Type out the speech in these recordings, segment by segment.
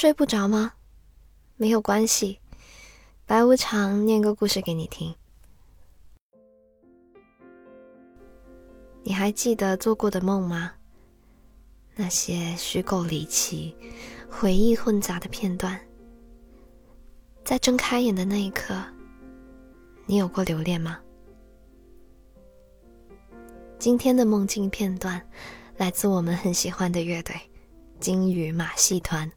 睡不着吗？没有关系，白无常念个故事给你听。你还记得做过的梦吗？那些虚构离奇、回忆混杂的片段，在睁开眼的那一刻，你有过留恋吗？今天的梦境片段来自我们很喜欢的乐队——金鱼马戏团。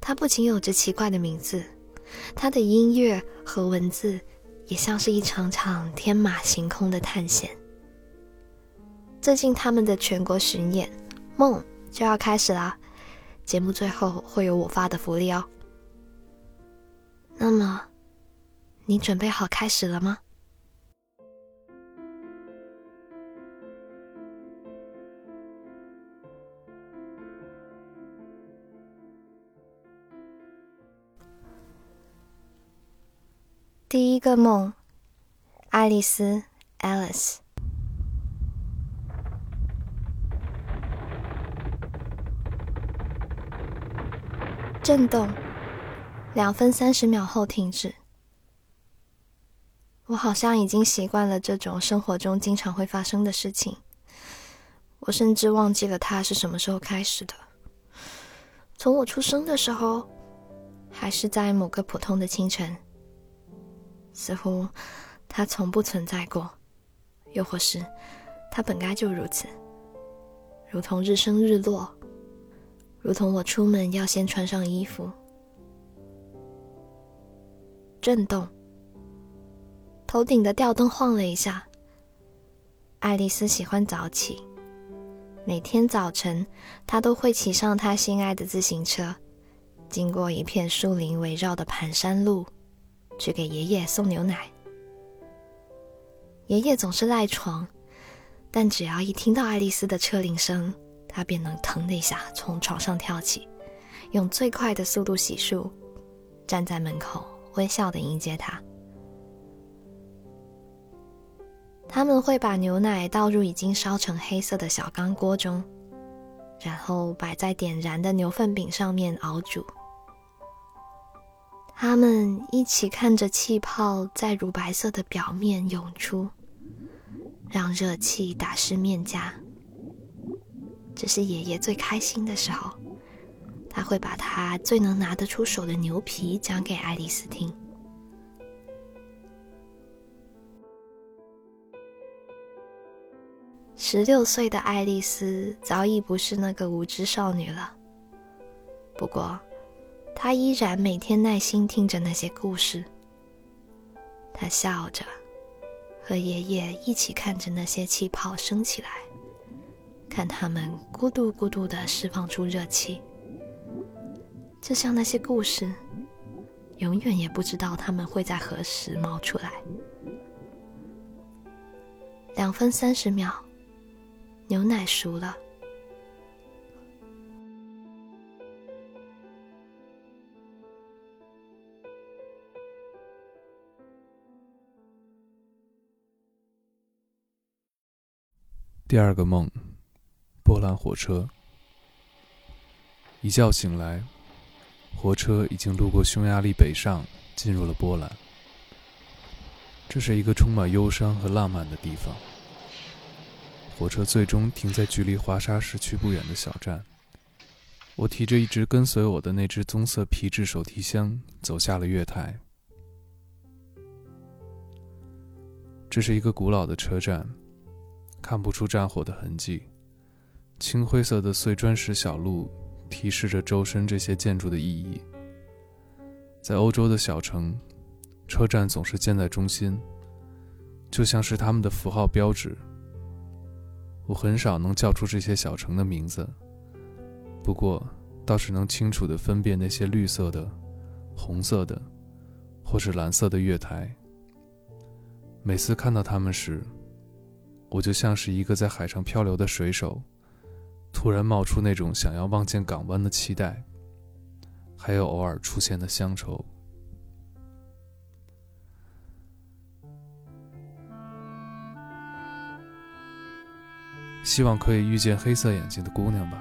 它不仅有着奇怪的名字，它的音乐和文字也像是一场场天马行空的探险。最近他们的全国巡演《梦》就要开始啦，节目最后会有我发的福利哦。那么，你准备好开始了吗？第一个梦，爱丽丝 （Alice）。震动，两分三十秒后停止。我好像已经习惯了这种生活中经常会发生的事情，我甚至忘记了它是什么时候开始的。从我出生的时候，还是在某个普通的清晨。似乎它从不存在过，又或是它本该就如此，如同日升日落，如同我出门要先穿上衣服。震动，头顶的吊灯晃了一下。爱丽丝喜欢早起，每天早晨她都会骑上她心爱的自行车，经过一片树林围绕的盘山路。去给爷爷送牛奶。爷爷总是赖床，但只要一听到爱丽丝的车铃声，他便能腾的一下从床上跳起，用最快的速度洗漱，站在门口微笑的迎接她。他们会把牛奶倒入已经烧成黑色的小钢锅中，然后摆在点燃的牛粪饼上面熬煮。他们一起看着气泡在乳白色的表面涌出，让热气打湿面颊。这是爷爷最开心的时候，他会把他最能拿得出手的牛皮讲给爱丽丝听。十六岁的爱丽丝早已不是那个无知少女了，不过。他依然每天耐心听着那些故事。他笑着，和爷爷一起看着那些气泡升起来，看它们咕嘟咕嘟的释放出热气，就像那些故事，永远也不知道它们会在何时冒出来。两分三十秒，牛奶熟了。第二个梦，波兰火车。一觉醒来，火车已经路过匈牙利北上，进入了波兰。这是一个充满忧伤和浪漫的地方。火车最终停在距离华沙市区不远的小站。我提着一直跟随我的那只棕色皮质手提箱，走下了月台。这是一个古老的车站。看不出战火的痕迹，青灰色的碎砖石小路提示着周身这些建筑的意义。在欧洲的小城，车站总是建在中心，就像是他们的符号标志。我很少能叫出这些小城的名字，不过倒是能清楚地分辨那些绿色的、红色的，或是蓝色的月台。每次看到它们时，我就像是一个在海上漂流的水手，突然冒出那种想要望见港湾的期待，还有偶尔出现的乡愁。希望可以遇见黑色眼睛的姑娘吧，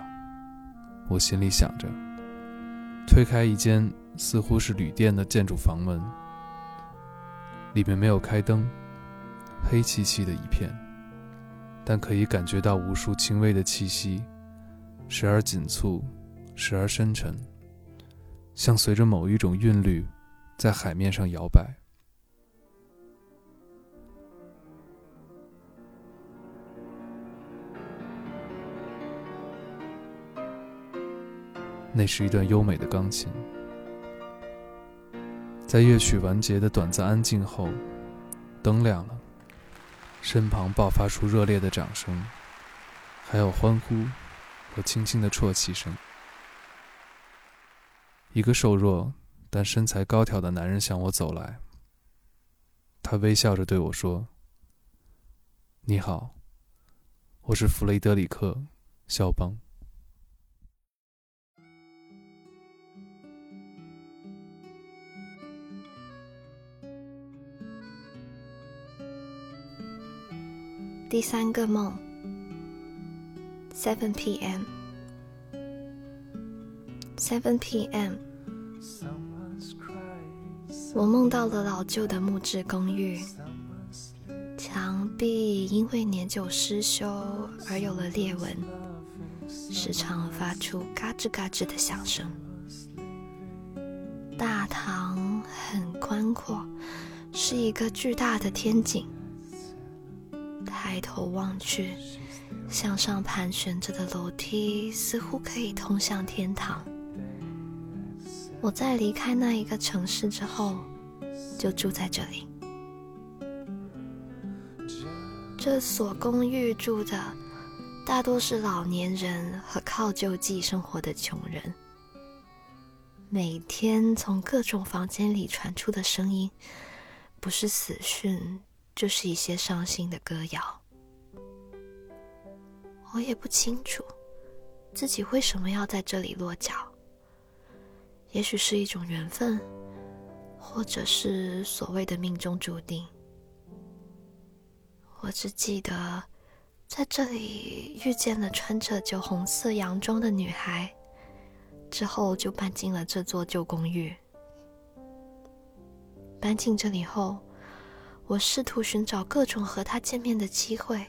我心里想着。推开一间似乎是旅店的建筑房门，里面没有开灯，黑漆漆的一片，但可以感觉到无数轻微的气息，时而紧促，时而深沉，像随着某一种韵律，在海面上摇摆。那是一段优美的钢琴，在乐曲完结的短暂安静后，灯亮了，身旁爆发出热烈的掌声，还有欢呼和轻轻的啜泣声。一个瘦弱但身材高挑的男人向我走来，他微笑着对我说：“你好，我是弗雷德里克·肖邦。”第三个梦，Seven P.M. Seven P.M. 我梦到了老旧的木质公寓，墙壁因为年久失修而有了裂纹，时常发出嘎吱嘎吱的响声。大堂很宽阔，是一个巨大的天井。抬头望去，向上盘旋着的楼梯似乎可以通向天堂。我在离开那一个城市之后，就住在这里。这所公寓住的大多是老年人和靠救济生活的穷人。每天从各种房间里传出的声音，不是死讯，就是一些伤心的歌谣。我也不清楚自己为什么要在这里落脚。也许是一种缘分，或者是所谓的命中注定。我只记得在这里遇见了穿着酒红色洋装的女孩，之后就搬进了这座旧公寓。搬进这里后，我试图寻找各种和她见面的机会。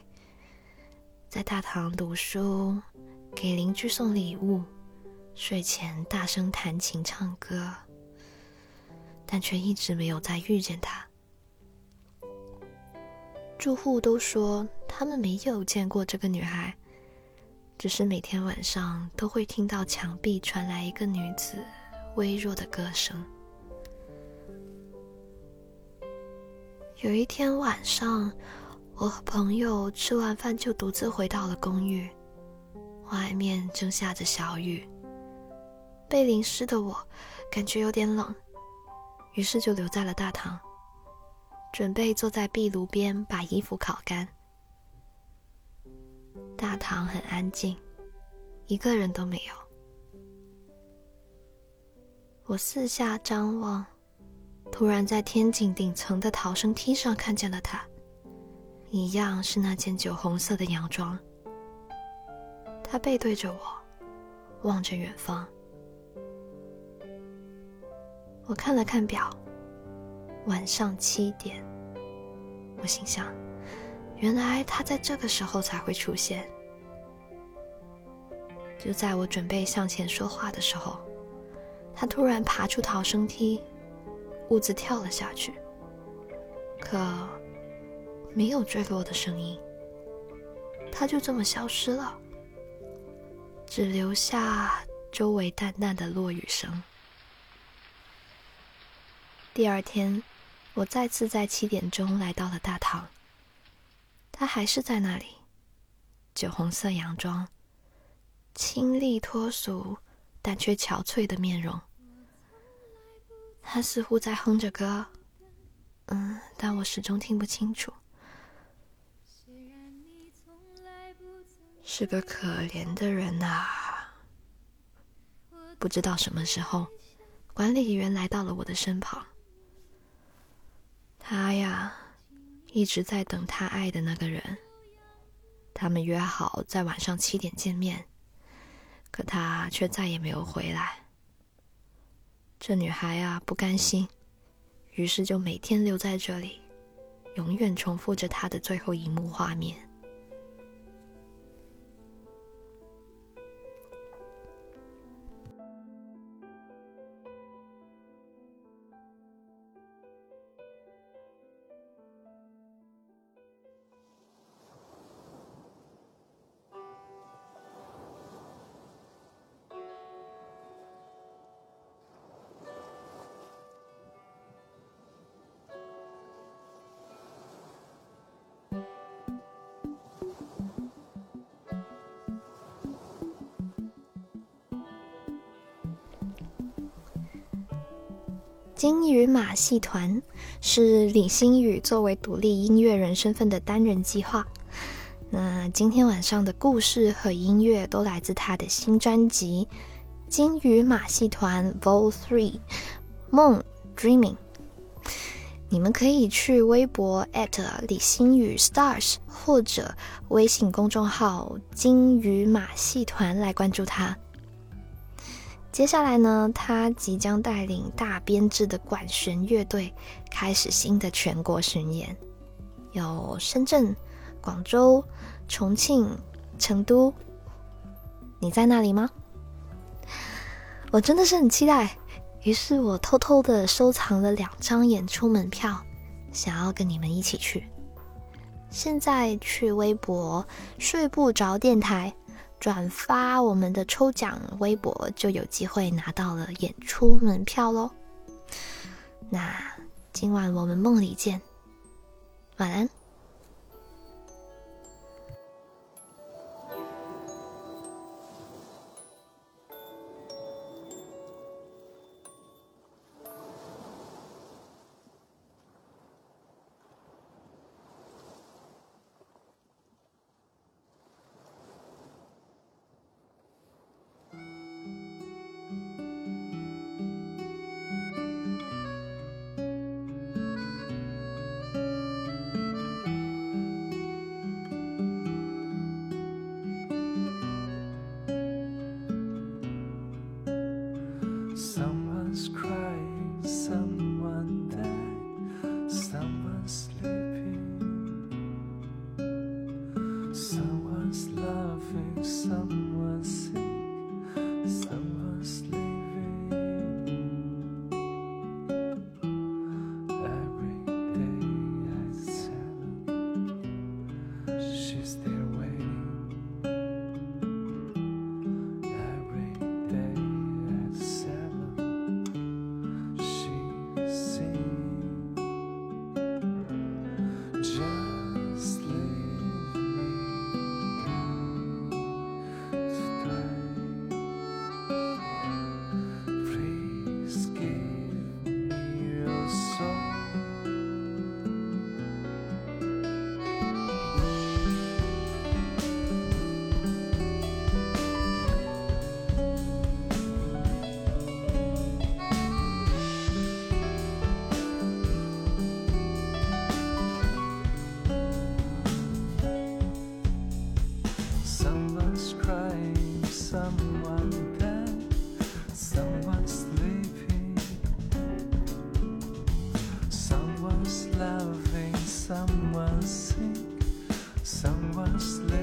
在大堂读书，给邻居送礼物，睡前大声弹琴唱歌，但却一直没有再遇见他。住户都说他们没有见过这个女孩，只是每天晚上都会听到墙壁传来一个女子微弱的歌声。有一天晚上。我和朋友吃完饭就独自回到了公寓，外面正下着小雨。被淋湿的我感觉有点冷，于是就留在了大堂，准备坐在壁炉边把衣服烤干。大堂很安静，一个人都没有。我四下张望，突然在天井顶层的逃生梯上看见了他。一样是那件酒红色的洋装。他背对着我，望着远方。我看了看表，晚上七点。我心想，原来他在这个时候才会出现。就在我准备向前说话的时候，他突然爬出逃生梯，兀自跳了下去。可。没有坠落的声音，它就这么消失了，只留下周围淡淡的落雨声。第二天，我再次在七点钟来到了大堂，他还是在那里，酒红色洋装，清丽脱俗但却憔悴的面容。他似乎在哼着歌，嗯，但我始终听不清楚。是个可怜的人呐！不知道什么时候，管理员来到了我的身旁。他呀，一直在等他爱的那个人。他们约好在晚上七点见面，可他却再也没有回来。这女孩啊不甘心，于是就每天留在这里，永远重复着她的最后一幕画面。金鱼马戏团是李星宇作为独立音乐人身份的单人计划。那今天晚上的故事和音乐都来自他的新专辑《金鱼马戏团 Vol. Three Moon Dreaming》。你们可以去微博李星宇 Stars 或者微信公众号“金鱼马戏团”来关注他。接下来呢，他即将带领大编制的管弦乐队开始新的全国巡演，有深圳、广州、重庆、成都。你在那里吗？我真的是很期待，于是我偷偷的收藏了两张演出门票，想要跟你们一起去。现在去微博睡不着电台。转发我们的抽奖微博，就有机会拿到了演出门票喽。那今晚我们梦里见，晚安。is there. Someone's left.